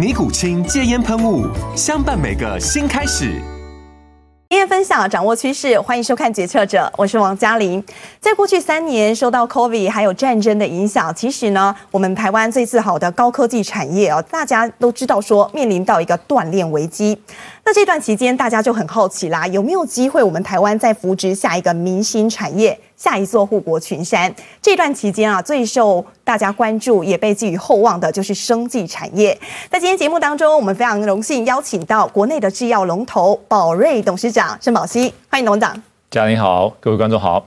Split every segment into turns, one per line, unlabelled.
尼古清戒烟喷雾，相伴每个新开始。
经验分享，掌握趋势，欢迎收看《决策者》，我是王嘉玲。在过去三年，受到 COVID 还有战争的影响，其实呢，我们台湾最自豪的高科技产业哦，大家都知道说面临到一个锻炼危机。那这段期间，大家就很好奇啦，有没有机会我们台湾再扶植下一个明星产业？下一座护国群山。这段期间啊，最受大家关注也被寄予厚望的就是生技产业。在今天节目当中，我们非常荣幸邀请到国内的制药龙头宝瑞董事长盛宝熙，欢迎董事长。
嘉玲好，各位观众好。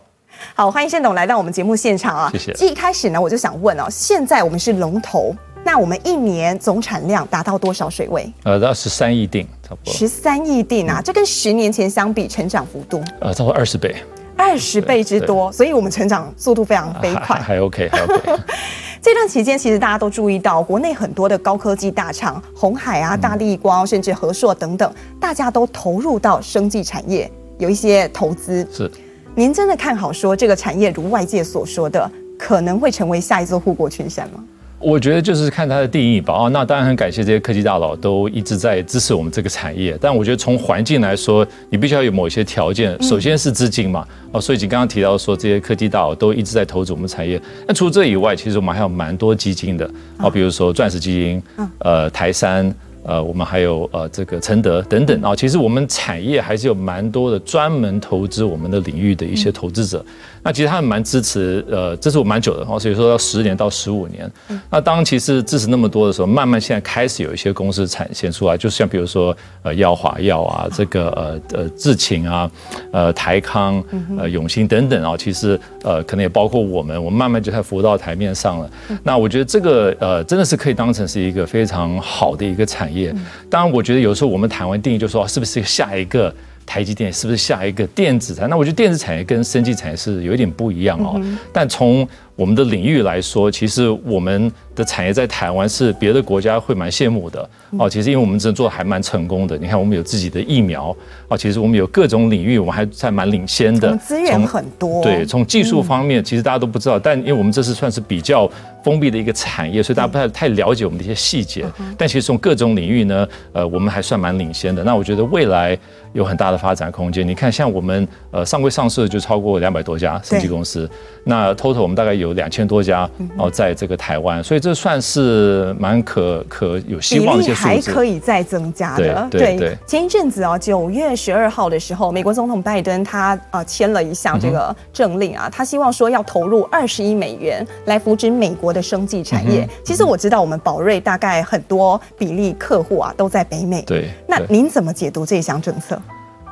好，欢迎盛董来到我们节目现场啊。
谢
谢。一开始呢，我就想问哦，现在我们是龙头，那我们一年总产量达到多少水位？
呃，到十三亿锭，差不多。
十三亿锭啊，这跟十年前相比，成长幅度？
呃，差不多二十倍。
二十倍之多，所以我们成长速度非常飞快，
还 OK，还 OK。
这段期间，其实大家都注意到，国内很多的高科技大厂，红海啊、大立光，甚至和硕等等，大家都投入到生技产业，有一些投资。
是，
您真的看好说这个产业如外界所说的，可能会成为下一座护国群山吗？
我觉得就是看它的定义吧。哦，那当然很感谢这些科技大佬都一直在支持我们这个产业。但我觉得从环境来说，你必须要有某些条件。首先是资金嘛。哦，所以你刚刚提到说这些科技大佬都一直在投资我们产业。那除了这以外，其实我们还有蛮多基金的。哦，比如说钻石基金，呃，台山。呃，我们还有呃这个承德等等啊，其实我们产业还是有蛮多的专门投资我们的领域的一些投资者。那其实他们蛮支持，呃，支持我蛮久的哦，所以说要十年到十五年。那当其实支持那么多的时候，慢慢现在开始有一些公司产现出来，就像比如说呃药华药啊，这个呃呃智勤啊，呃台康呃永兴等等啊，其实呃可能也包括我们，我们慢慢就在浮到台面上了。那我觉得这个呃真的是可以当成是一个非常好的一个产业。业，当然，我觉得有时候我们谈完定义，就说是不是下一个台积电，是不是下一个电子产业？那我觉得电子产业跟生技产业是有一点不一样哦。但从我们的领域来说，其实我们的产业在台湾是别的国家会蛮羡慕的哦。其实因为我们真的做的还蛮成功的，你看我们有自己的疫苗哦，其实我们有各种领域，我们还在蛮领先的。
资源很多。
对，从技术方面，其实大家都不知道，但因为我们这是算是比较封闭的一个产业，所以大家不太太了解我们的一些细节。但其实从各种领域呢，呃，我们还算蛮领先的。那我觉得未来有很大的发展空间。你看，像我们呃上柜上市就超过两百多家生技公司，那 total 我们大概有两千多家哦，在这个台湾，所以这算是蛮可可有希望的一些数字，
还可以再增加的。
对。
前一阵子啊，九月十二号的时候，美国总统拜登他啊签了一项这个政令啊，他希望说要投入二十亿美元来扶植美国的生技产业。其实我知道我们宝瑞大概很多比例客户啊都在北美。
对。
那您怎么解读这项政策？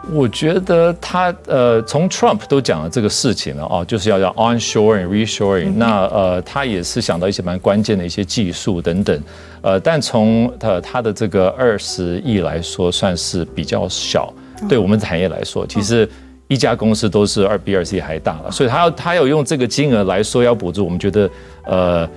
我觉得他呃，从 Trump 都讲了这个事情了哦，就是要要 onshoring reshoring，那呃，他也是想到一些蛮关键的一些技术等等，呃，但从他他的这个二十亿来说，算是比较小，对我们产业来说，其实一家公司都是二比二 C 还大了，所以他要他要用这个金额来说要补助，我们觉得呃。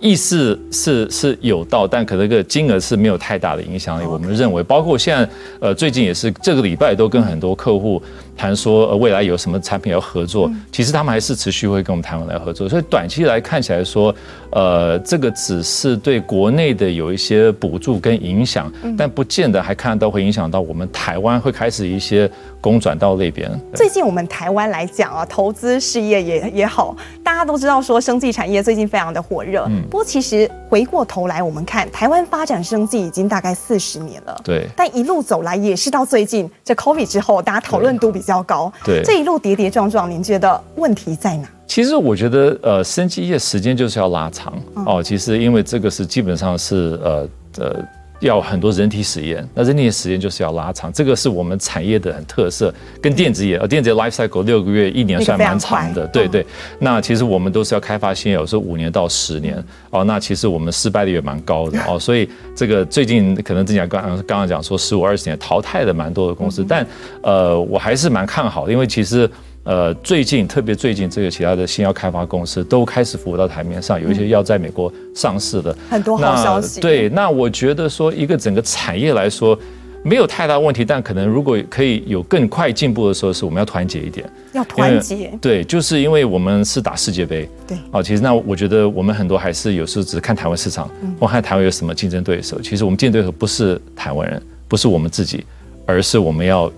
意思是是有到，但可能个金额是没有太大的影响力。我们认为，包括现在呃最近也是这个礼拜都跟很多客户谈说，呃未来有什么产品要合作，其实他们还是持续会跟我们台湾来合作。所以短期来看起来说，呃这个只是对国内的有一些补助跟影响，但不见得还看得到会影响到我们台湾会开始一些公转到那边。
最近我们台湾来讲啊，投资事业也也好，大家都知道说生技产业最近非常的火热。嗯不过，其实回过头来，我们看台湾发展生技已经大概四十年了。
对。
但一路走来，也是到最近这 COVID 之后，大家讨论度比较较高。
对，
这一路跌跌撞撞，您觉得问题在哪？
其实我觉得，呃，生机业时间就是要拉长哦。其实因为这个是基本上是呃呃要很多人体实验，那人体实验就是要拉长，这个是我们产业的很特色。跟电子业，呃，电子业 life cycle 六个月一年算蛮长的，对对。那其实我们都是要开发新药，有时候五年到十年哦。那其实我们失败率也蛮高的哦。所以这个最近可能之前刚刚刚讲说十五二十年淘汰了蛮多的公司，但呃我还是蛮看好的，因为其实。呃，最近特别最近，这个其他的新药开发公司都开始浮到台面上，有一些要在美国上市的，
很多好消息。
对，那我觉得说一个整个产业来说没有太大问题，但可能如果可以有更快进步的时候，是我们要团结一点，
要团结。
对，就是因为我们是打世界杯。
对。
啊，其实那我觉得我们很多还是有时候只是看台湾市场，或看台湾有什么竞争对手。其实我们竞争对手不是台湾人，不是我们自己，而是我们要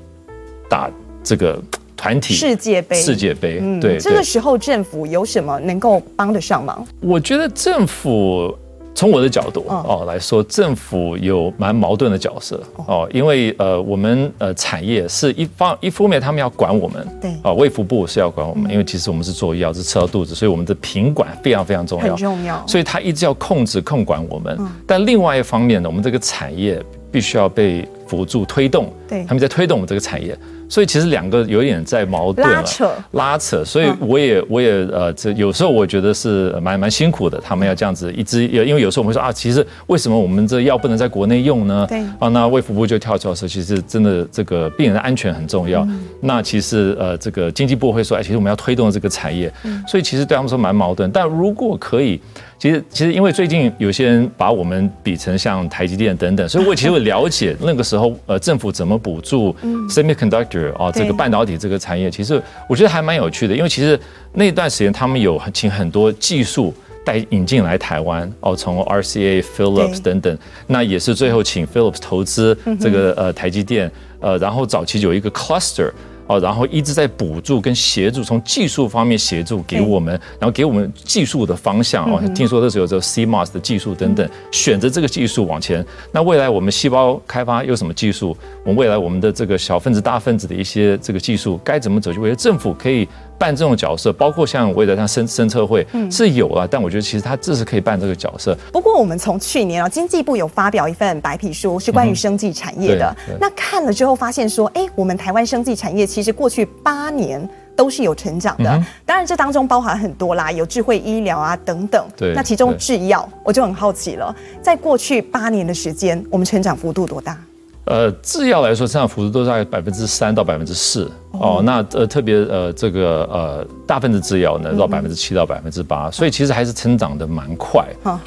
打这个。团体
世界杯，
世界杯，嗯，对，
这个时候政府有什么能够帮得上忙？
我觉得政府从我的角度哦来说，政府有蛮矛盾的角色哦，因为呃，我们呃产业是一方一方面，他们要管我们，对，啊，卫福部是要管我们，因为其实我们是做药，是吃到肚子，所以我们的品管非常非常重要，
很重要，
所以他一直要控制控管我们。但另外一方面呢，我们这个产业必须要被辅助推动，对，他们在推动我们这个产业。所以其实两个有点在矛盾了，拉扯，拉扯。所以我也我也呃，这有时候我觉得是蛮蛮辛苦的，他们要这样子一直，因为有时候我们说啊，其实为什么我们这药不能在国内用呢？对啊，那卫福部就跳出来说，其实真的这个病人的安全很重要。那其实呃，这个经济部会说，哎，其实我们要推动这个产业。所以其实对他们说蛮矛盾。但如果可以。其实，其实因为最近有些人把我们比成像台积电等等，所以我其实会了解 那个时候，呃，政府怎么补助 semiconductor 啊，这个半导体这个产业，其实我觉得还蛮有趣的。因为其实那段时间他们有请很多技术带引进来台湾，哦，从 RCA、Philips 等等，那也是最后请 Philips 投资这个呃台积电，呃，然后早期有一个 cluster。哦，然后一直在补助跟协助，从技术方面协助给我们，然后给我们技术的方向哦。听说这时候有这个 CMOS 的技术等等，选择这个技术往前。那未来我们细胞开发有什么技术？我们未来我们的这个小分子、大分子的一些这个技术该怎么走？就为了政府可以。扮这种角色，包括像未来像生生测会是有啊，但我觉得其实他这是可以扮这个角色。
不过我们从去年啊，经济部有发表一份白皮书，是关于生技产业的。那看了之后发现说，哎，我们台湾生技产业其实过去八年都是有成长的。当然这当中包含很多啦，有智慧医疗啊等等。对。那其中制药，我就很好奇了，在过去八年的时间，我们成长幅度多大？
呃，制药来说，成长幅度都在百分之三到百分之四哦。那呃，特别呃，这个呃，大分子制药呢，到百分之七到百分之八，所以其实还是成长的蛮快。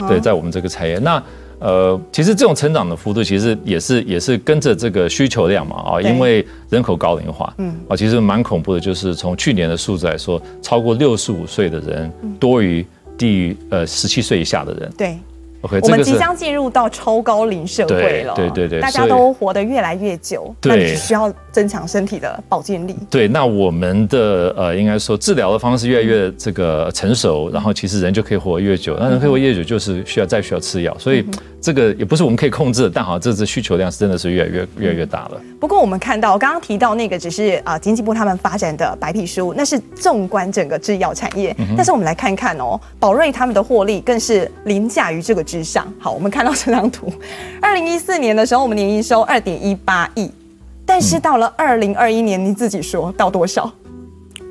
对，在我们这个产业，那呃，其实这种成长的幅度，其实也是也是跟着这个需求量嘛啊，因为人口高龄化，嗯，啊，其实蛮恐怖的，就是从去年的数字来说，超过六十五岁的人多于低于呃十七岁以下的人。
对。我们即将进入到超高龄社会了，对对对，大家都活得越来越久，那你需要增强身体的保健力。
对，那我们的呃，应该说治疗的方式越来越这个成熟，然后其实人就可以活越久，那人可以活越久就是需要再需要吃药，所以这个也不是我们可以控制的，但好像这次需求量是真的是越来越越来越大了。
不过我们看到刚刚提到那个只是啊经济部他们发展的白皮书，那是纵观整个制药产业，但是我们来看看哦，宝瑞他们的获利更是凌驾于这个。之上，好，我们看到这张图，二零一四年的时候，我们年营收二点一八亿，但是到了二零二一年，你自己说到多少？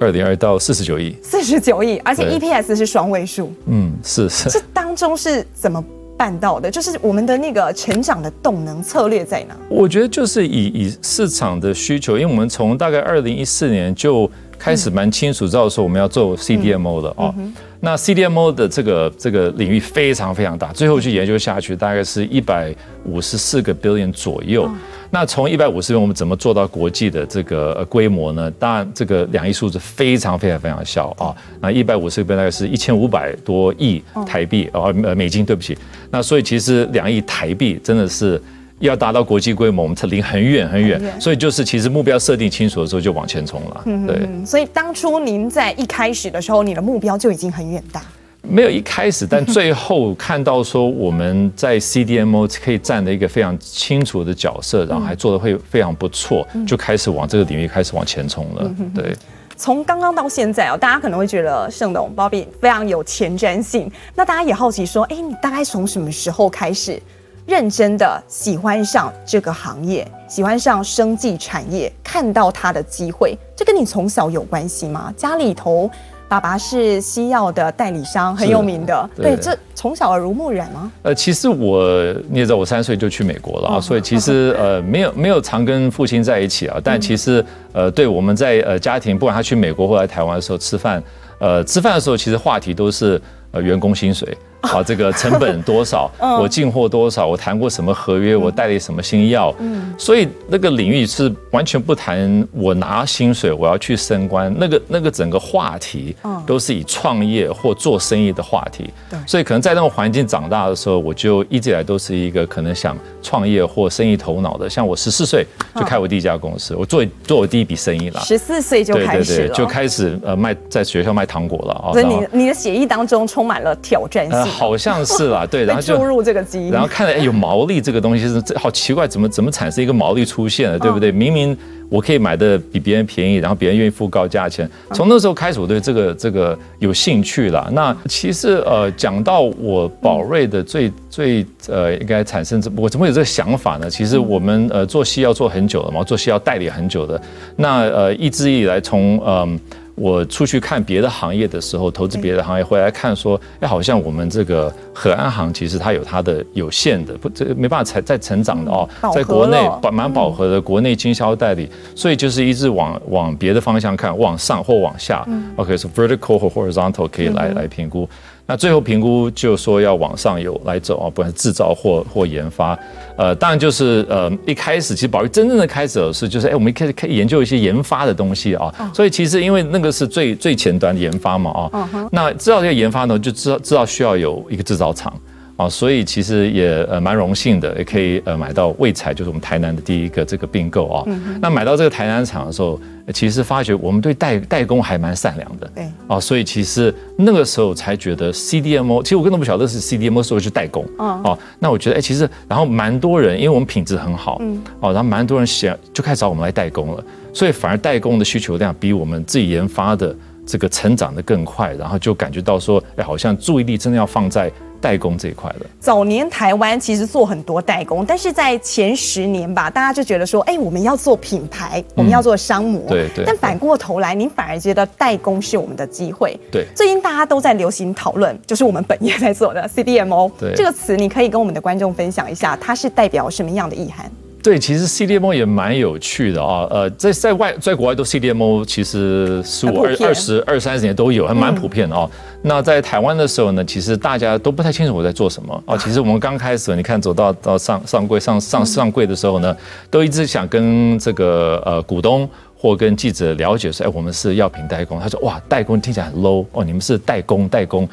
二点二到四十九亿，
四十九亿，而且 EPS 是双位数。
嗯，是是。
这当中是怎么办到的？就是我们的那个成长的动能策略在哪？
我觉得就是以以市场的需求，因为我们从大概二零一四年就开始蛮清楚知道说我们要做 CDMO 的哦。嗯嗯那 CDMO 的这个这个领域非常非常大，最后去研究下去，大概是一百五十四个 billion 左右。那从一百五十 billion 我们怎么做到国际的这个规模呢？当然，这个两亿数字非常非常非常小啊。那一百五十个 billion 大概是一千五百多亿台币啊，呃美金，对不起。那所以其实两亿台币真的是。要达到国际规模，我们才离很远很远，所以就是其实目标设定清楚的时候就往前冲了。对，
所以当初您在一开始的时候，你的目标就已经很远大。
没有一开始，但最后看到说我们在 CDMO 可以站的一个非常清楚的角色，然后还做的会非常不错，就开始往这个领域开始往前冲了。对，
从刚刚到现在哦，大家可能会觉得盛董 Bobby 非常有前瞻性，那大家也好奇说，哎，你大概从什么时候开始？认真的喜欢上这个行业，喜欢上生技产业，看到它的机会，这跟你从小有关系吗？家里头爸爸是西药的代理商，很有名的，对，对，这从小耳濡目染吗？
呃，其实我你也知道，我三岁就去美国了啊，所以其实 呃没有没有常跟父亲在一起啊，但其实呃对我们在呃家庭，不管他去美国或来台湾的时候吃饭，呃吃饭的时候其实话题都是呃员工薪水。啊，这个成本多少？我进货多少？我谈过什么合约？我代理什么新药？嗯，所以那个领域是完全不谈我拿薪水，我要去升官。那个那个整个话题，都是以创业或做生意的话题。对，所以可能在那种环境长大的时候，我就一直以来都是一个可能想创业或生意头脑的。像我十四岁就开我第一家公司，我做做我第一笔生意了。
十四岁就开始了，
就开始呃卖在学校卖糖果了啊。
所以你你的血液当中充满了挑战性。
好像是啦，对，然后就
注入这个基因，
然后看到哎有毛利这个东西是这好奇怪，怎么怎么产生一个毛利出现了，对不对？明明我可以买的比别人便宜，然后别人愿意付高价钱。从那时候开始，我对这个这个有兴趣了。那其实呃讲到我宝瑞的最最呃应该产生这我怎么会有这个想法呢？其实我们呃做戏要做很久了嘛，做戏要代理很久的。那呃一直以来从嗯。我出去看别的行业的时候，投资别的行业回来看说，哎，好像我们这个和安行其实它有它的有限的，不，这没办法才再成长的哦，在国内蛮蛮饱和的国内经销代理，所以就是一直往往别的方向看，往上或往下，OK，是 vertical 或 horizontal 可以来来评估。那最后评估就说要往上游来走啊，不管是制造或或研发，呃，当然就是呃一开始其实宝玉真正的开始的是就是哎，我们一开始可以研究一些研发的东西啊，所以其实因为那个是最最前端的研发嘛啊，那知道这个研发呢，就知道知道需要有一个制造厂。啊，所以其实也呃蛮荣幸的，也可以呃买到卫彩，就是我们台南的第一个这个并购啊。那买到这个台南厂的时候，其实发觉我们对代代工还蛮善良的。对。啊，所以其实那个时候才觉得 CDMO，其实我根本不晓得是 CDMO，所以去代工。嗯。哦。那我觉得哎，其实然后蛮多人，因为我们品质很好。嗯。哦，然后蛮多人想就开始找我们来代工了，所以反而代工的需求量比我们自己研发的这个成长的更快，然后就感觉到说，哎，好像注意力真的要放在。代工这一块的，
早年台湾其实做很多代工，但是在前十年吧，大家就觉得说，哎，我们要做品牌，我们要做商模。嗯、对对。但反过头来，您反而觉得代工是我们的机会。对。最近大家都在流行讨论，就是我们本业在做的 CDMO 对这个词，你可以跟我们的观众分享一下，它是代表什么样的意涵？
对，其实 CDMO 也蛮有趣的啊，呃，在在外在国外都 CDMO，其实十五二二十二三十年都有，还蛮普遍的哦。嗯、那在台湾的时候呢，其实大家都不太清楚我在做什么啊。其实我们刚开始，你看走到到上上柜上上上柜的时候呢，都一直想跟这个呃股东或跟记者了解说，哎，我们是药品代工。他说，哇，代工听起来很 low 哦，你们是代工代工。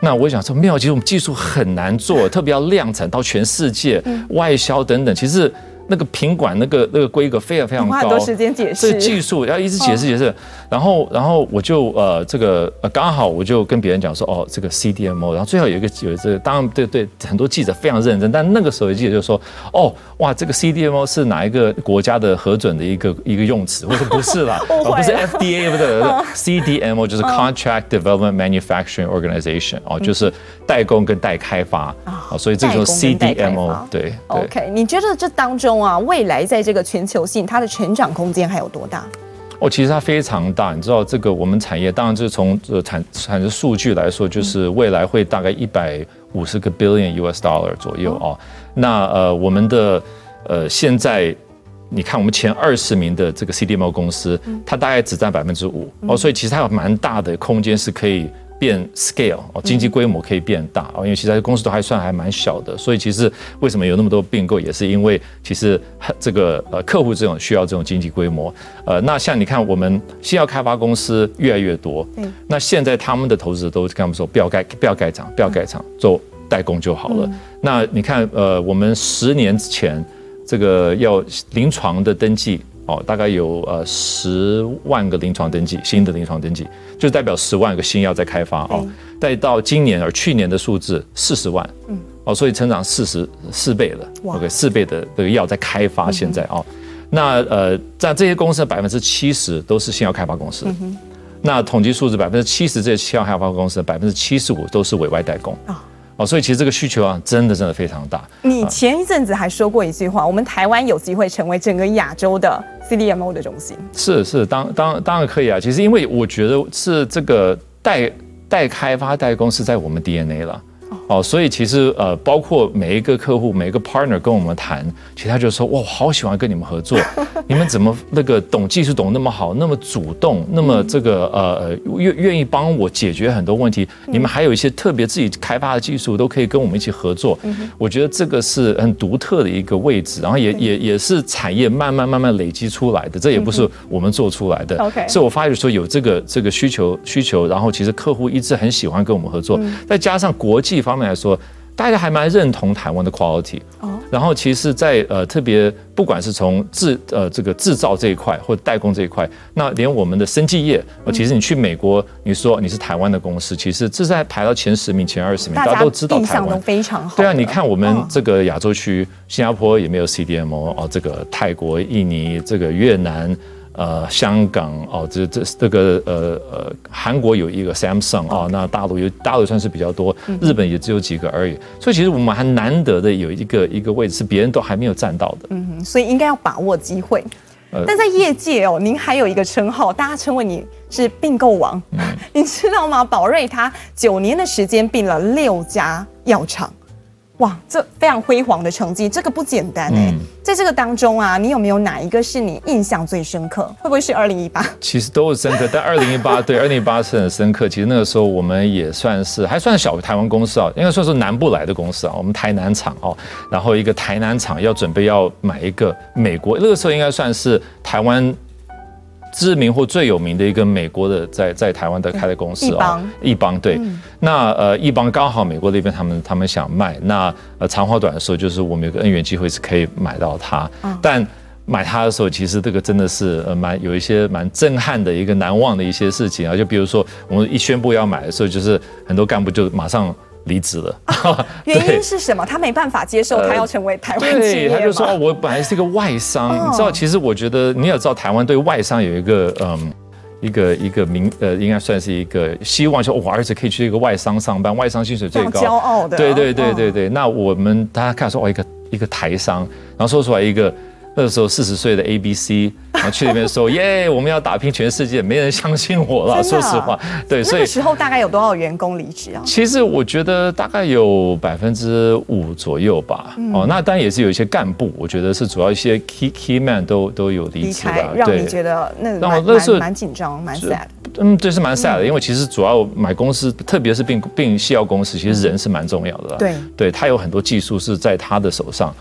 那我想说，没有，其实我们技术很难做，特别要量产到全世界外销等等，其实。那个品管那个那个规格非常非常高，花
多时间解释，
这技术要一直解释解释，然后然后我就呃这个呃刚好我就跟别人讲说哦这个 CDMO，然后最后有一个有这个当然对对很多记者非常认真，但那个时候记者就说哦哇这个 CDMO 是哪一个国家的核准的一个一个用词？我说不是啦，不是 FDA 不对，CDMO 就是 Contract Development Manufacturing Organization 哦，就是代工跟代开发啊，所以这个 CDMO 对
OK，你觉得这当中？啊，未来在这个全球性，它的成长空间还有多大？
哦，其实它非常大。你知道，这个我们产业当然就是从呃产产生数据来说，就是未来会大概一百五十个 billion US dollar 左右啊。那呃，我们的呃现在你看，我们前二十名的这个 CDMO 公司，它大概只占百分之五哦，所以其实它有蛮大的空间是可以。变 scale 哦，经济规模可以变大哦，因为其实公司都还算还蛮小的，所以其实为什么有那么多并购，也是因为其实这个呃客户这种需要这种经济规模。呃，那像你看，我们新药开发公司越来越多，嗯，那现在他们的投资者都跟他们说，不要盖不要盖厂，不要盖厂，做代工就好了。那你看，呃，我们十年前这个要临床的登记。哦，大概有呃十万个临床登记，新的临床登记，就代表十万个新药在开发哦。再到今年而去年的数字四十万，嗯，哦，所以成长四十四倍了，OK，四倍的这个药在开发现在哦。那呃，在这些公司的百分之七十都是新药开发公司，那统计数字百分之七十这些新药开发公司百分之七十五都是委外代工哦，所以其实这个需求啊，真的真的非常大。
你前一阵子还说过一句话，我们台湾有机会成为整个亚洲的 CDMO 的中心。
是是，当当当然可以啊。其实因为我觉得是这个代代开发代工是在我们 DNA 了。哦，所以其实呃，包括每一个客户、每一个 partner 跟我们谈，其实他就说哇，好喜欢跟你们合作，你们怎么那个懂技术懂那么好，那么主动，那么这个呃愿愿意帮我解决很多问题，你们还有一些特别自己开发的技术，都可以跟我们一起合作。我觉得这个是很独特的一个位置，然后也也也是产业慢慢慢慢累积出来的，这也不是我们做出来的。OK，所以我发觉说有这个这个需求需求，然后其实客户一直很喜欢跟我们合作，再加上国际方面来说，大家还蛮认同台湾的 quality。哦，然后其实在，在呃特别不管是从制呃这个制造这一块或者代工这一块，那连我们的生技业，其实你去美国，你说你是台湾的公司，其实这是在排到前十名、前二十名，大家都知道台湾。都
非常好。
对啊，你看我们这个亚洲区，新加坡也没有 CDMO 哦，这个泰国、印尼、这个越南。呃，香港哦，这这这个呃呃，韩国有一个 Samsung 啊，那大陆有大陆算是比较多，日本也只有几个而已。所以其实我们还难得的有一个一个位置是别人都还没有占到的。
嗯哼，所以应该要把握机会。但在业界哦，您还有一个称号，大家称为你是并购王。嗯，你知道吗？宝瑞他九年的时间并了六家药厂。哇，这非常辉煌的成绩，这个不简单哎。嗯、在这个当中啊，你有没有哪一个是你印象最深刻？会不会是二零一八？
其实都是深刻，但 二零一八对二零一八是很深刻。其实那个时候我们也算是还算小台湾公司啊，应该算是南部来的公司啊。我们台南厂哦，然后一个台南厂要准备要买一个美国，那个时候应该算是台湾。知名或最有名的一个美国的在在台湾的开的公司啊，易邦。对，那呃易邦刚好美国那边他们他们想卖，那呃长话短说就是我们有个恩怨机会是可以买到它，但买它的时候其实这个真的是呃蛮有一些蛮震撼的一个难忘的一些事情啊，就比如说我们一宣布要买的时候，就是很多干部就马上。离职了，
啊，原因是什么？他没办法接受他要成为台湾企业，
呃、他就说：“我本来是一个外商，哦、你知道，其实我觉得你也知道，台湾对外商有一个嗯，一个一个名呃，应该算是一个希望说，我儿子可以去一个外商上班，外商薪水最高，
骄傲的。
对对对对对。哦、那我们大家看说，哦，一个一个台商，然后说出来一个。”那个时候四十岁的 A B C，然后去那边说 耶，我们要打拼全世界，没人相信我了。说实话，对，所以那个
时候大概有多少员工离职啊？
其实我觉得大概有百分之五左右吧。哦，那当然也是有一些干部，我觉得是主要一些 key key man 都都有离职吧。
让你觉得那个蛮蛮蛮紧张，蛮 sad。
嗯，对，是蛮 sad 的，因为其实主要买公司，特别是并并西药公司，其实人是蛮重要的。对，对他有很多技术是在他的手上。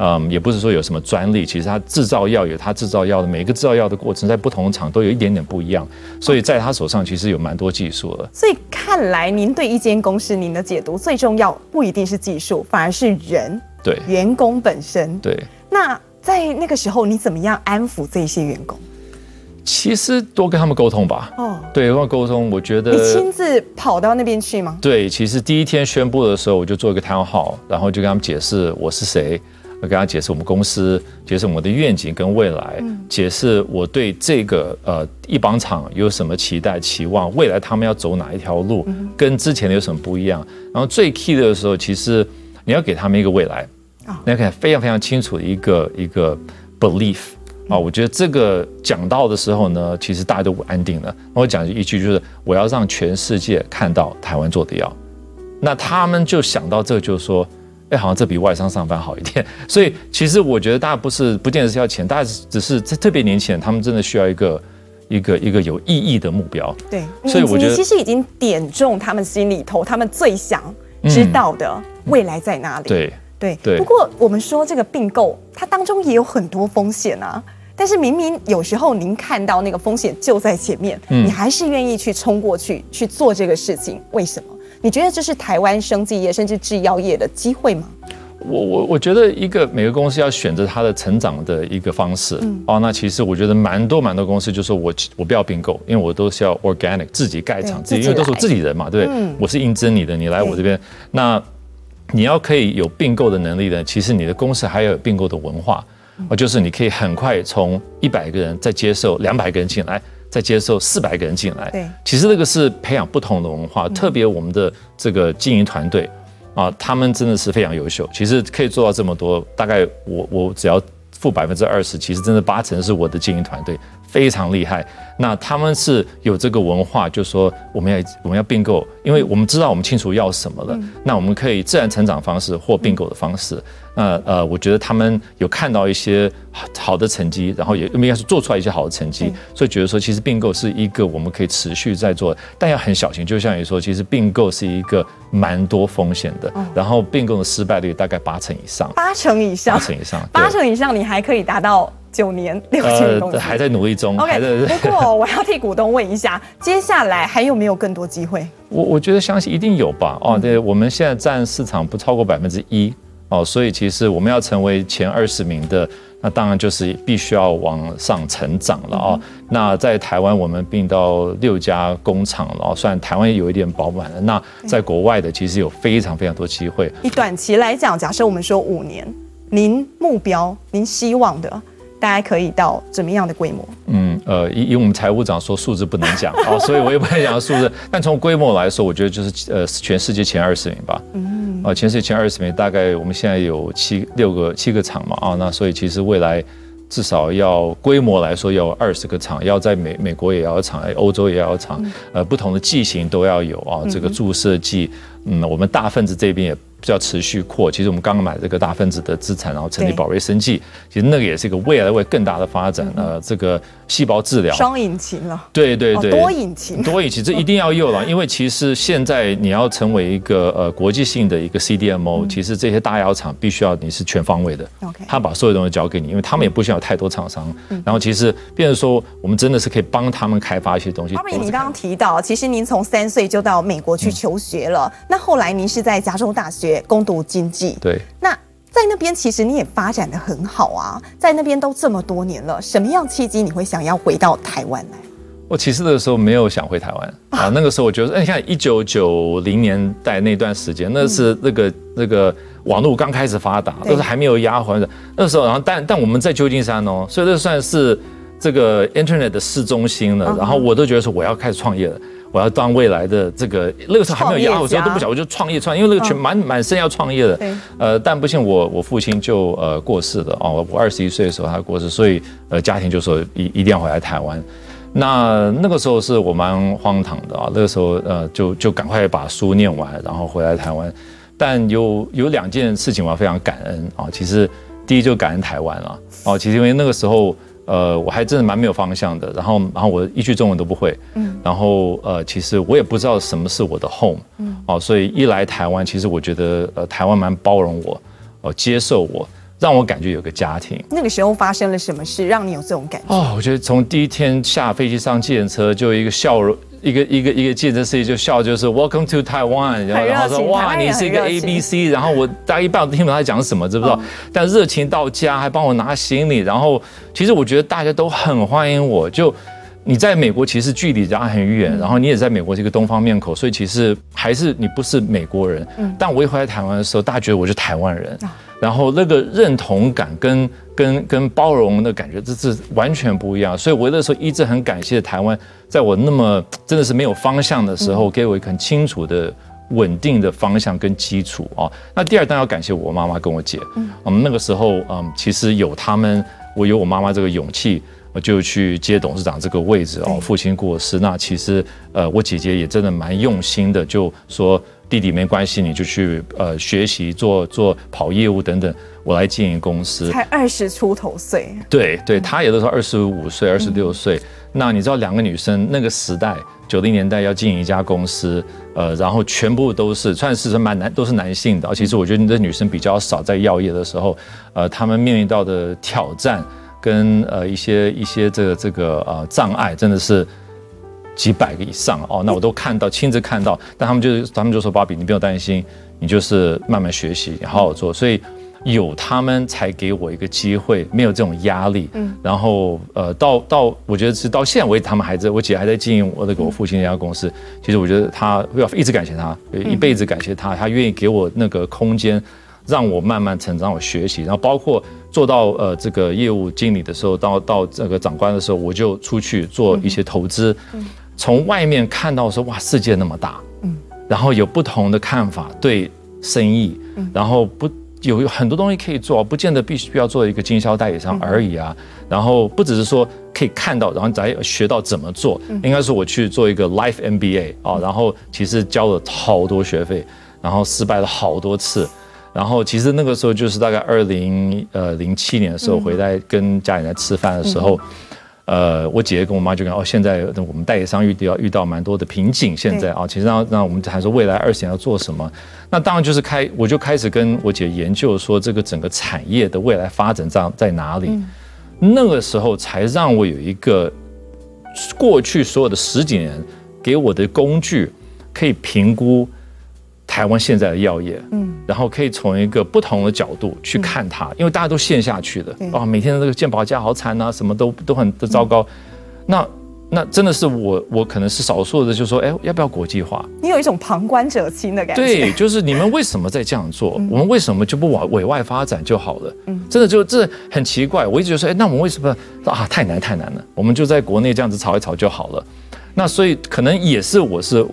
嗯，也不是说有什么专利，其实它制造药有它制造药的每一个制造药的过程，在不同的厂都有一点点不一样，所以在他手上其实有蛮多技术了。
所以看来，您对一间公司，您的解读最重要不一定是技术，反而是人，对，员工本身。
对。
那在那个时候，你怎么样安抚这些员工？
其实多跟他们沟通吧。哦，对，跟他们沟通，我觉得你
亲自跑到那边去吗？
对，其实第一天宣布的时候，我就做一个 town hall，然后就跟他们解释我是谁。我跟他解释我们公司，解释我们的愿景跟未来，解释我对这个呃一邦厂有什么期待期望，未来他们要走哪一条路，跟之前的有什么不一样。然后最 key 的时候，其实你要给他们一个未来，你要给非常非常清楚的一个一个 belief 啊。我觉得这个讲到的时候呢，其实大家都不安定了。我讲一句就是，我要让全世界看到台湾做的药。那他们就想到这个，就是说。哎，好像这比外商上班好一点，所以其实我觉得大家不是不见得是要钱，大家只是特别年轻人，他们真的需要一个一个一个有意义的目标。
对，所以我觉得其实已经点中他们心里头，他们最想知道的未来在哪里。对对对。对，不过我们说这个并购，它当中也有很多风险啊。但是明明有时候您看到那个风险就在前面，你还是愿意去冲过去去做这个事情，为什么？你觉得这是台湾生技业甚至制药业的机会吗？
我我我觉得一个每个公司要选择它的成长的一个方式。嗯、哦，那其实我觉得蛮多蛮多公司就说我我不要并购，因为我都是要 organic 自己盖厂，自己因为都是我自己人嘛，对，嗯、我是应征你的，你来我这边，那你要可以有并购的能力呢，其实你的公司还要有并购的文化，哦，就是你可以很快从一百个人再接受两百个人进来，再接受四百个人进来。对，其实这个是培养不同的文化，特别我们的这个经营团队。啊，他们真的是非常优秀，其实可以做到这么多。大概我我只要负百分之二十，其实真的八成是我的经营团队非常厉害。那他们是有这个文化，就是说我们要我们要并购，因为我们知道我们清楚要什么了，嗯、那我们可以自然成长方式或并购的方式。那呃，我觉得他们有看到一些好的成绩，然后也应该是做出来一些好的成绩，所以觉得说其实并购是一个我们可以持续在做，但要很小心。就像你说，其实并购是一个蛮多风险的，然后并购的失败率大概八成以上，八成以上，八成以上，
八成以上，你还可以达到九年六千
还在努力中。
OK，不过 我要替股东问一下，接下来还有没有更多机会？
我我觉得相信一定有吧。哦，对，我们现在占市场不超过百分之一。哦，所以其实我们要成为前二十名的，那当然就是必须要往上成长了啊。那在台湾，我们并到六家工厂了，虽然台湾有一点饱满了，那在国外的其实有非常非常多机会。
以短期来讲，假设我们说五年，您目标、您希望的。大概可以到怎么样的规模？
嗯，呃，以以我们财务长说数字不能讲啊，所以我也不能讲数字。但从规模来说，我觉得就是呃，全世界前二十名吧。嗯，啊，全世界前二十名，大概我们现在有七六个七个厂嘛啊，那所以其实未来至少要规模来说要二十个厂，要在美美国也要厂，欧洲也要厂，呃，不同的剂型都要有啊，这个注射剂，嗯，我们大分子这边也。比较持续扩，其实我们刚刚买这个大分子的资产，然后成立宝瑞生技，其实那个也是一个未来会更大的发展。呃，这个细胞治疗。
双引擎了，
对对对，
多引擎，
多引擎，这一定要用了，因为其实现在你要成为一个呃国际性的一个 CDMO，其实这些大药厂必须要你是全方位的，OK，他把所有东西交给你，因为他们也不需要太多厂商，然后其实变成说我们真的是可以帮他们开发一些东西。
阿明，你刚刚提到，其实您从三岁就到美国去求学了，那后来您是在加州大学。攻读经济，
对。
那在那边其实你也发展的很好啊，在那边都这么多年了，什么样契机你会想要回到台湾来？
我其实那个时候没有想回台湾啊，那个时候我觉得，哎，你看一九九零年代那段时间，那是那个那个网络刚开始发达，都是还没有压环的那时候，然后但但我们在旧金山哦，所以这算是这个 Internet 的市中心了，然后我都觉得说我要开始创业了。我要当未来的这个那个时候还没有压，我时候都不晓，我就创业创业，因为那个全满满身要创业的。呃，但不幸我我父亲就呃过世了哦，我二十一岁的时候他过世，所以呃家庭就说一一定要回来台湾。那那个时候是我蛮荒唐的啊，那个时候呃就就赶快把书念完，然后回来台湾。但有有两件事情我要非常感恩啊，其实第一就感恩台湾了哦，其实因为那个时候。呃，我还真的蛮没有方向的，然后，然后我一句中文都不会，嗯，然后呃，其实我也不知道什么是我的 home，嗯，哦，所以一来台湾，其实我觉得呃，台湾蛮包容我，哦，接受我，让我感觉有个家庭。
那个时候发生了什么事，让你有这种感觉？
哦，我觉得从第一天下飞机上计程车，就一个笑容。一个一个一个记者司机就笑，就是 Welcome to Taiwan，然后然后说哇，你是一个 A B C，然后我大概一半都听不懂他讲什么，知不知道？但热情到家，还帮我拿行李，然后其实我觉得大家都很欢迎我。就你在美国其实距离家很远，然后你也在美国是一个东方面孔，所以其实还是你不是美国人。但我一回来台湾的时候，大家觉得我是台湾人。然后那个认同感跟跟跟包容的感觉，这是完全不一样。所以我那时候一直很感谢台湾，在我那么真的是没有方向的时候，给我一个很清楚的、稳定的方向跟基础啊。那第二当然要感谢我妈妈跟我姐，我们那个时候嗯，其实有他们，我有我妈妈这个勇气，我就去接董事长这个位置哦。父亲过世，那其实呃，我姐姐也真的蛮用心的，就说。弟弟没关系，你就去呃学习做做跑业务等等，我来经营公司。
才二十出头岁。
对对，他也都是二十五岁、二十六岁。那你知道两个女生那个时代，九零年代要经营一家公司，呃，然后全部都是算是蛮男，都是男性的。其实我觉得你的女生比较少在药业的时候，呃，他们面临到的挑战跟呃一些一些这个这个呃障碍，真的是。几百个以上哦，那我都看到，亲自看到，但他们就是，他们就说：“芭比，你不用担心，你就是慢慢学习，好好做。所以有他们才给我一个机会，没有这种压力。嗯，然后呃，到到我觉得是到现在为止，他们还在，我姐还在经营我那个我父亲那家公司。其实我觉得他要一直感谢他，一辈子感谢他，他愿意给我那个空间，让我慢慢成长，我学习。然后包括做到呃这个业务经理的时候，到到这个长官的时候，我就出去做一些投资。嗯，从外面看到说哇，世界那么大。嗯，然后有不同的看法对生意，嗯然后不。有有很多东西可以做，不见得必须要做一个经销代理商而已啊。然后不只是说可以看到，然后再学到怎么做。应该是我去做一个 Life MBA 啊，然后其实交了好多学费，然后失败了好多次。然后其实那个时候就是大概二零呃零七年的时候，回来跟家里人吃饭的时候。呃，我姐姐跟我妈就讲哦，现在我们代理商遇到遇到蛮多的瓶颈，现在啊，其实让让我们还说未来二十年要做什么，那当然就是开，我就开始跟我姐研究说这个整个产业的未来发展在在哪里，那个时候才让我有一个过去所有的十几年给我的工具可以评估。台湾现在的药业，嗯，然后可以从一个不同的角度去看它，因为大家都陷下去的，啊，每天的这个健保价好惨啊，什么都都很都糟糕。那那真的是我我可能是少数的，就说，哎，要不要国际化？
你有一种旁观者清的感觉。
对，就是你们为什么在这样做？我们为什么就不往委外发展就好了？嗯，真的就这很奇怪。我一直就说，哎，那我们为什么啊？太难太难了，我们就在国内这样子炒一炒就好了。那所以可能也是我是。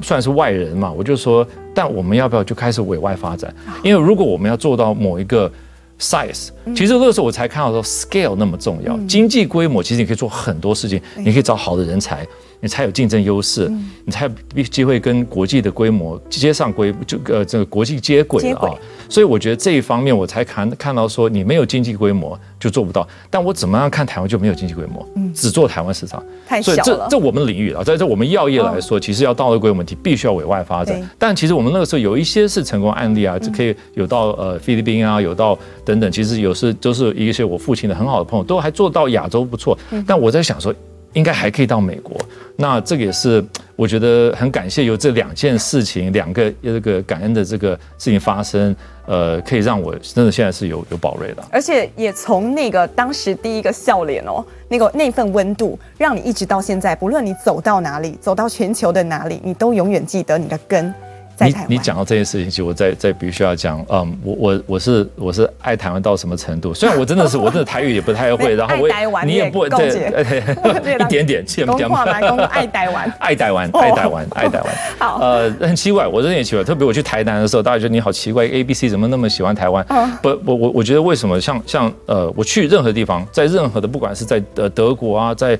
算是外人嘛，我就说，但我们要不要就开始委外发展？因为如果我们要做到某一个 size，其实那个时候我才看到说 scale 那么重要，经济规模其实你可以做很多事情，你可以找好的人才。你才有竞争优势，你才有机会跟国际的规模接上规，就呃这个国际接轨了啊。所以我觉得这一方面我才看看到说，你没有经济规模就做不到。但我怎么样看台湾就没有经济规模，只做台湾市场，
太小了。
所以这这我们领域啊，在这我们药业来说，其实要到了规模问题，必须要委外发展。但其实我们那个时候有一些是成功案例啊，就可以有到呃菲律宾啊，有到等等。其实有时都是一些我父亲的很好的朋友，都还做到亚洲不错。但我在想说。应该还可以到美国，那这个也是我觉得很感谢有这两件事情，两个这个感恩的这个事情发生，呃，可以让我真的现在是有有宝瑞的，
而且也从那个当时第一个笑脸哦，那个那份温度，让你一直到现在，不论你走到哪里，走到全球的哪里，你都永远记得你的根。
你你讲到这件事情，其实我再再必须要讲，嗯，我我我是我是爱台湾到什么程度？虽然我真的是我真的台语也不太会，然后我也你也不对，一点点，欠不点。
爱台湾，
爱台湾，爱台湾，爱台湾。好，呃，很奇怪，我真的也奇怪，特别我去台南的时候，大家觉得你好奇怪，A B C 怎么那么喜欢台湾？不，我我我觉得为什么像像呃，我去任何地方，在任何的，不管是在呃德国啊，在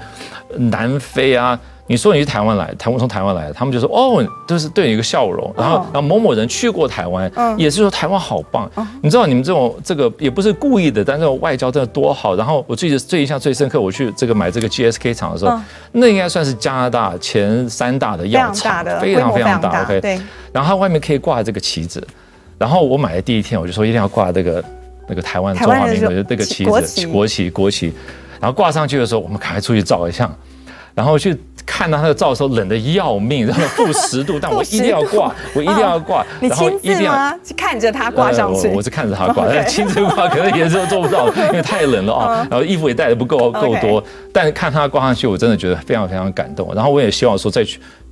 南非啊。你说你是台湾来，台湾从台湾来的，他们就说哦，就是对你一个笑容。然后，然后某某人去过台湾，也是说台湾好棒。你知道你们这种这个也不是故意的，但这种外交真的多好。然后我最最印象最深刻，我去这个买这个 GSK 厂的时候，那应该算是加拿大前三大的药厂，非常非常大。OK，对。然后它外面可以挂这个旗子。然后我买的第一天，我就说一定要挂这个那个台湾中华民国的这个旗子，国旗国旗。然后挂上去的时候，我们赶快出去照一相，然后去。看到他的照的时候，冷得要命，然后负十度，但我一定要挂，我一定要挂。
你亲自吗？看着他挂上去。
我是看着他挂，但亲自挂可能也是做不到，因为太冷了啊。然后衣服也带的不够够多，但是看他挂上去，我真的觉得非常非常感动。然后我也希望说，在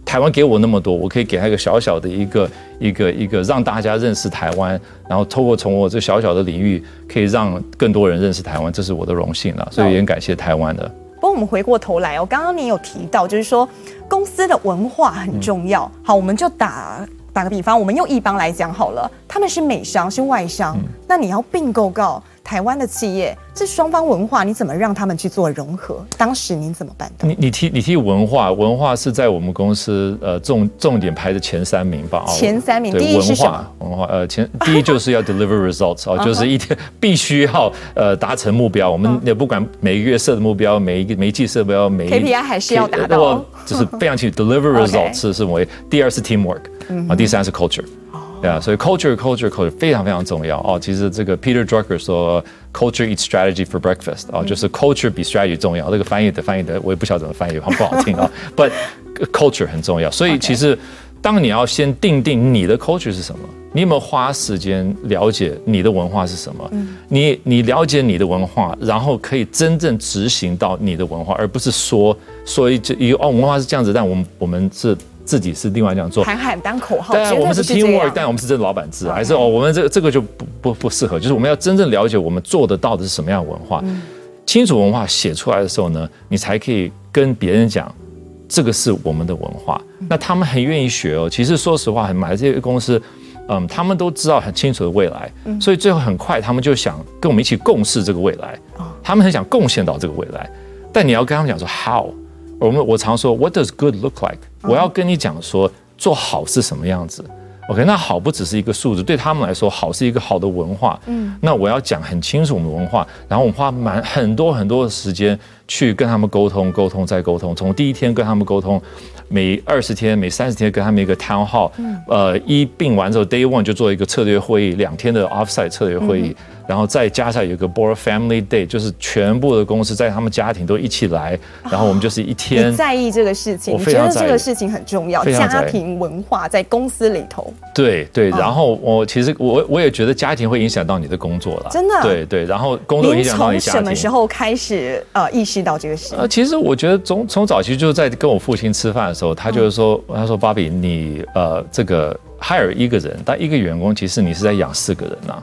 台湾给我那么多，我可以给他一个小小的一个一个一个让大家认识台湾，然后透过从我这小小的领域，可以让更多人认识台湾，这是我的荣幸了。所以也很感谢台湾的。
我们回过头来哦，刚刚你有提到，就是说公司的文化很重要。好，我们就打打个比方，我们用一般来讲好了，他们是美商，是外商，那你要并购告台湾的企业。这双方文化你怎么让他们去做融合？当时您怎么办的？
你你提你提文化，文化是在我们公司呃重重点排的前三名吧？
前三名，第一是什么？
文化呃前第一就是要 deliver results 啊，就是一天必须要呃达成目标。我们也不管每个月设的目标，每一个每一季设的目标，每
KPI 还是要达到，
就是非常清楚 deliver results 是为第二是 teamwork 啊，第三是 culture。对啊，所以 culture culture culture 非常非常重要哦。其实这个 Peter Drucker 说 culture eats strategy for breakfast 哦，就是 culture 比 strategy 重要。这个翻译的翻译的我也不晓得怎么翻译，很不好听啊。But culture 很重要，所以其实当你要先定定你的 culture 是什么，你有没有花时间了解你的文化是什么？你你了解你的文化，然后可以真正执行到你的文化，而不是说说一一哦文化是这样子，但我们我们是自己是另外这样做，
喊喊当口号。
对，我们是 teamwork，但我们是真的老板制，还是哦我们这个这个就不不不适合，就是我们要真正了解我们做得到的是什么样的文化，清楚文化写出来的时候呢，你才可以跟别人讲。这个是我们的文化，那他们很愿意学哦。其实说实话，买这些公司，嗯，他们都知道很清楚的未来，所以最后很快他们就想跟我们一起共事这个未来。他们很想贡献到这个未来，但你要跟他们讲说 how，我们我常说 What does good look like？我要跟你讲说做好是什么样子。OK，那好不只是一个数字，对他们来说，好是一个好的文化。嗯，那我要讲很清楚我们的文化，然后我们花蛮很多很多的时间去跟他们沟通，沟通再沟通，从第一天跟他们沟通。每二十天、每三十天跟他们一个 town hall，嗯呃，一并完之后，day one 就做一个策略会议，两天的 offsite 策略会议，然后再加上有一个 board family day，就是全部的公司在他们家庭都一起来，然后我们就是一天。
你在意这个事情，我非常在意，你觉得这个事情很重要，家庭文化在公司里头。
对对，然后我其实我我也觉得家庭会影响到你的工作了，
真的。
对对，然后工作影响到你家庭。
从什么时候开始呃意识到这个事？
呃，其实我觉得从从早期就在跟我父亲吃饭的。时候，他就是说，他说：“Bobby，你呃，这个 hire 一个人，但一个员工，其实你是在养四个人呐，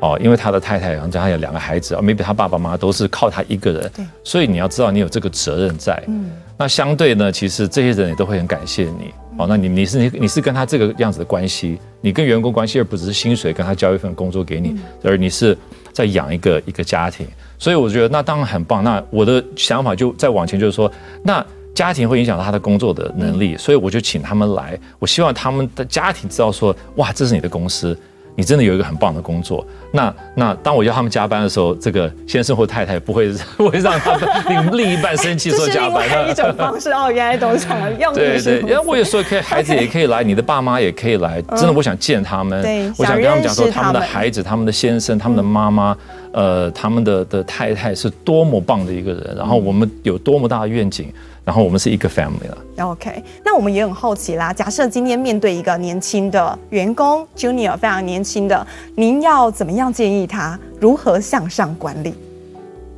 哦，因为他的太太，然后他有两个孩子啊，maybe 他爸爸妈妈都是靠他一个人，对所以你要知道你有这个责任在。嗯，那相对呢，其实这些人也都会很感谢你。哦，那你你是你你是跟他这个样子的关系，你跟员工关系，而不只是薪水跟他交一份工作给你，而你是在养一个一个家庭。所以我觉得那当然很棒。那我的想法就再往前，就是说那。”家庭会影响到他的工作的能力，所以我就请他们来。我希望他们的家庭知道说，哇，这是你的公司，你真的有一个很棒的工作。那那当我要他们加班的时候，这个先生或太太不会 不会让他们另另一半生气 说加班的。
一种方式哦，原来都是这样用。
对对，因为我有时候可以，孩子也可以来，你的爸妈也可以来。真的，我想见他们，我想跟他们讲说，他们的孩子、他们的先生、他们的妈妈，呃，他们的的太太是多么棒的一个人，然后我们有多么大的愿景。然后我们是一个 family 了。
OK，那我们也很好奇啦。假设今天面对一个年轻的员工，Junior 非常年轻的，您要怎么样建议他如何向上管理？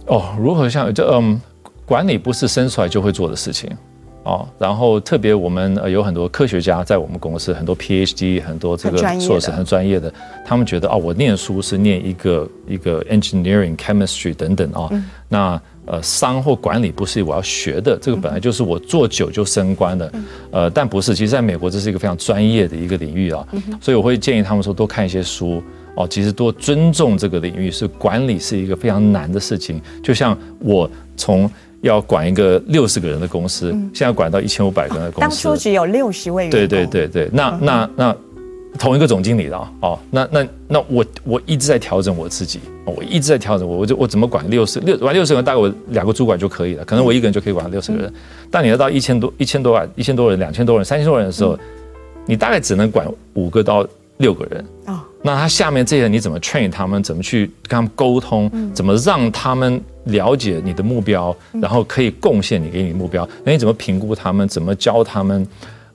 哦，如何向这嗯，管理不是生出来就会做的事情哦。然后特别我们呃有很多科学家在我们公司，很多 PhD，很多这个硕士很专业的，他们觉得哦，我念书是念一个一个 engineering、chemistry 等等啊、哦。嗯、那呃，商或管理不是我要学的，这个本来就是我做久就升官的，呃，但不是，其实在美国这是一个非常专业的一个领域啊，所以我会建议他们说多看一些书哦，其实多尊重这个领域，是管理是一个非常难的事情，就像我从要管一个六十个人的公司，现在管到一千五百个人的公司，当
初只有六十位员工，
对对对对，那那那。同一个总经理的哦，那那那我我一直在调整我自己，我一直在调整我，我就我怎么管六十六管六十个人，大概我两个主管就可以了，可能我一个人就可以管六十个人。嗯、但你要到一千多一千多万一千多人两千多人三千多人的时候，嗯、你大概只能管五个到六个人哦。那他下面这些人你怎么 train 他们，怎么去跟他们沟通，嗯、怎么让他们了解你的目标，然后可以贡献你给你目标，那你怎么评估他们，怎么教他们？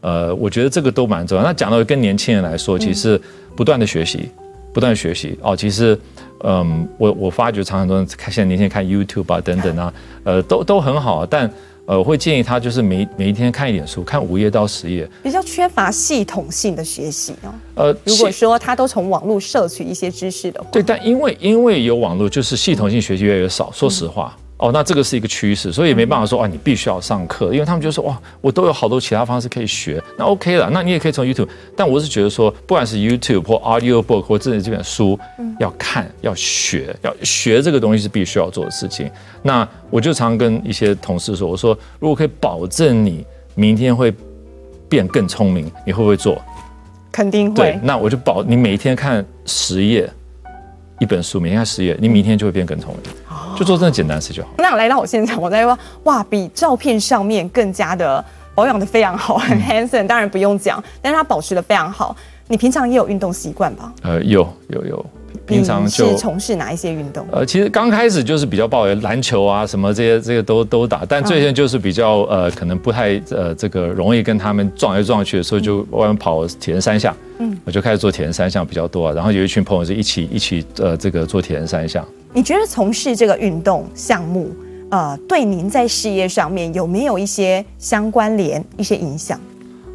呃，我觉得这个都蛮重要。那讲到跟年轻人来说，其实不断的学习，不断学习哦。其实，嗯，我我发觉常常都看现在年轻人看 YouTube 啊等等啊，呃，都都很好。但呃，我会建议他就是每每一天看一点书，看五页到十页。
比较缺乏系统性的学习哦。呃，如果说他都从网络摄取一些知识的话，
对，但因为因为有网络，就是系统性学习越来越少。说实话。哦，那这个是一个趋势，所以也没办法说啊，你必须要上课，因为他们就说哇，我都有好多其他方式可以学，那 OK 了，那你也可以从 YouTube。但我是觉得说，不管是 YouTube 或 Audio Book 或自己这本书，要看、要学、要学这个东西是必须要做的事情。那我就常跟一些同事说，我说如果可以保证你明天会变更聪明，你会不会做？
肯定会。
对，那我就保你每一天看十页。一本书，每天看十页，你明天就会变更聪明。就做这么简单的事就好。
那来到我现场，我在说，哇，比照片上面更加的保养的非常好，很 handsome，当然不用讲，但是他保持的非常好。你平常也有运动习惯吧？
呃，有有有。平常就是
从事哪一些运动？
呃，其实刚开始就是比较抱有篮球啊，什么这些这些都都打，但最近就是比较呃，可能不太呃这个容易跟他们撞来撞去的时候，就外面跑铁人三项，嗯，我就开始做铁人三项比较多，然后有一群朋友就一起一起呃这个做铁人三项。
你觉得从事这个运动项目，呃，对您在事业上面有没有一些相关联、一些影响？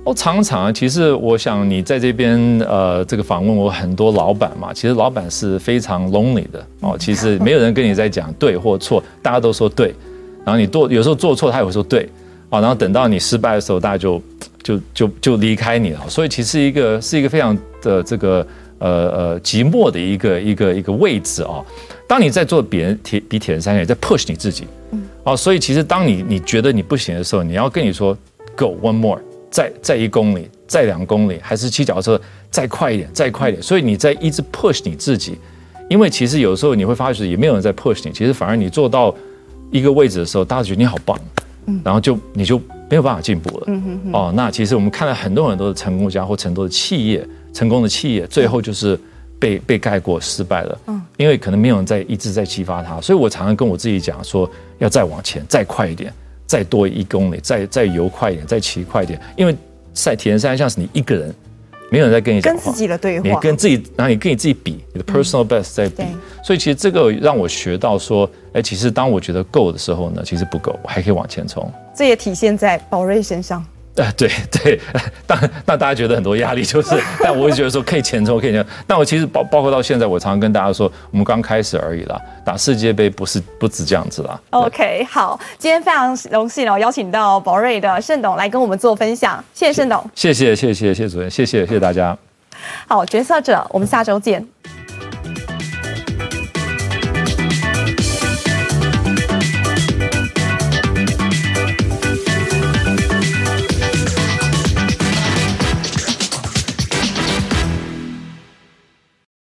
哦，常常啊其实我想你在这边呃，这个访问我很多老板嘛，其实老板是非常 lonely 的哦。其实没有人跟你在讲对或错，大家都说对，然后你做有时候做错，他也会说对啊，然后等到你失败的时候，大家就就就就离开你了。所以其实一个是一个非常的这个呃呃寂寞的一个一个一个位置啊。当你在做别人铁比铁人三项，在 push 你自己，嗯哦，所以其实当你你觉得你不行的时候，你要跟你说 go one more。再再一公里，再两公里，还是骑脚踏车再快一点，再快一点。所以你在一直 push 你自己，因为其实有时候你会发觉也没有人在 push 你，其实反而你做到一个位置的时候，大家觉得你好棒，然后就你就没有办法进步了。哦，那其实我们看了很多很多的成功家或很多的企业，成功的企业最后就是被被盖过失败了。嗯因为可能没有人在一直在激发他，所以我常常跟我自己讲说，要再往前，再快一点。再多一公里，再再游快一点，再骑快一点，因为赛铁人三项是你一个人，没有人在跟你讲话，
跟自己的对话，
你跟自己，然后你跟你自己比，你的 personal best 在比，所以其实这个让我学到说，哎，其实当我觉得够的时候呢，其实不够，我还可以往前冲。
这也体现在宝瑞身上。
呃，对对，当然，那大家觉得很多压力，就是，但我会觉得说可以前冲，可以前冲。但我其实包包括到现在，我常常跟大家说，我们刚开始而已啦，打世界杯不是不止这样子啦。
OK，好，今天非常荣幸哦，邀请到宝瑞的盛董来跟我们做分享，谢谢盛董，
谢谢谢谢谢谢主任，谢谢谢谢大家。
好，决策者，我们下周见。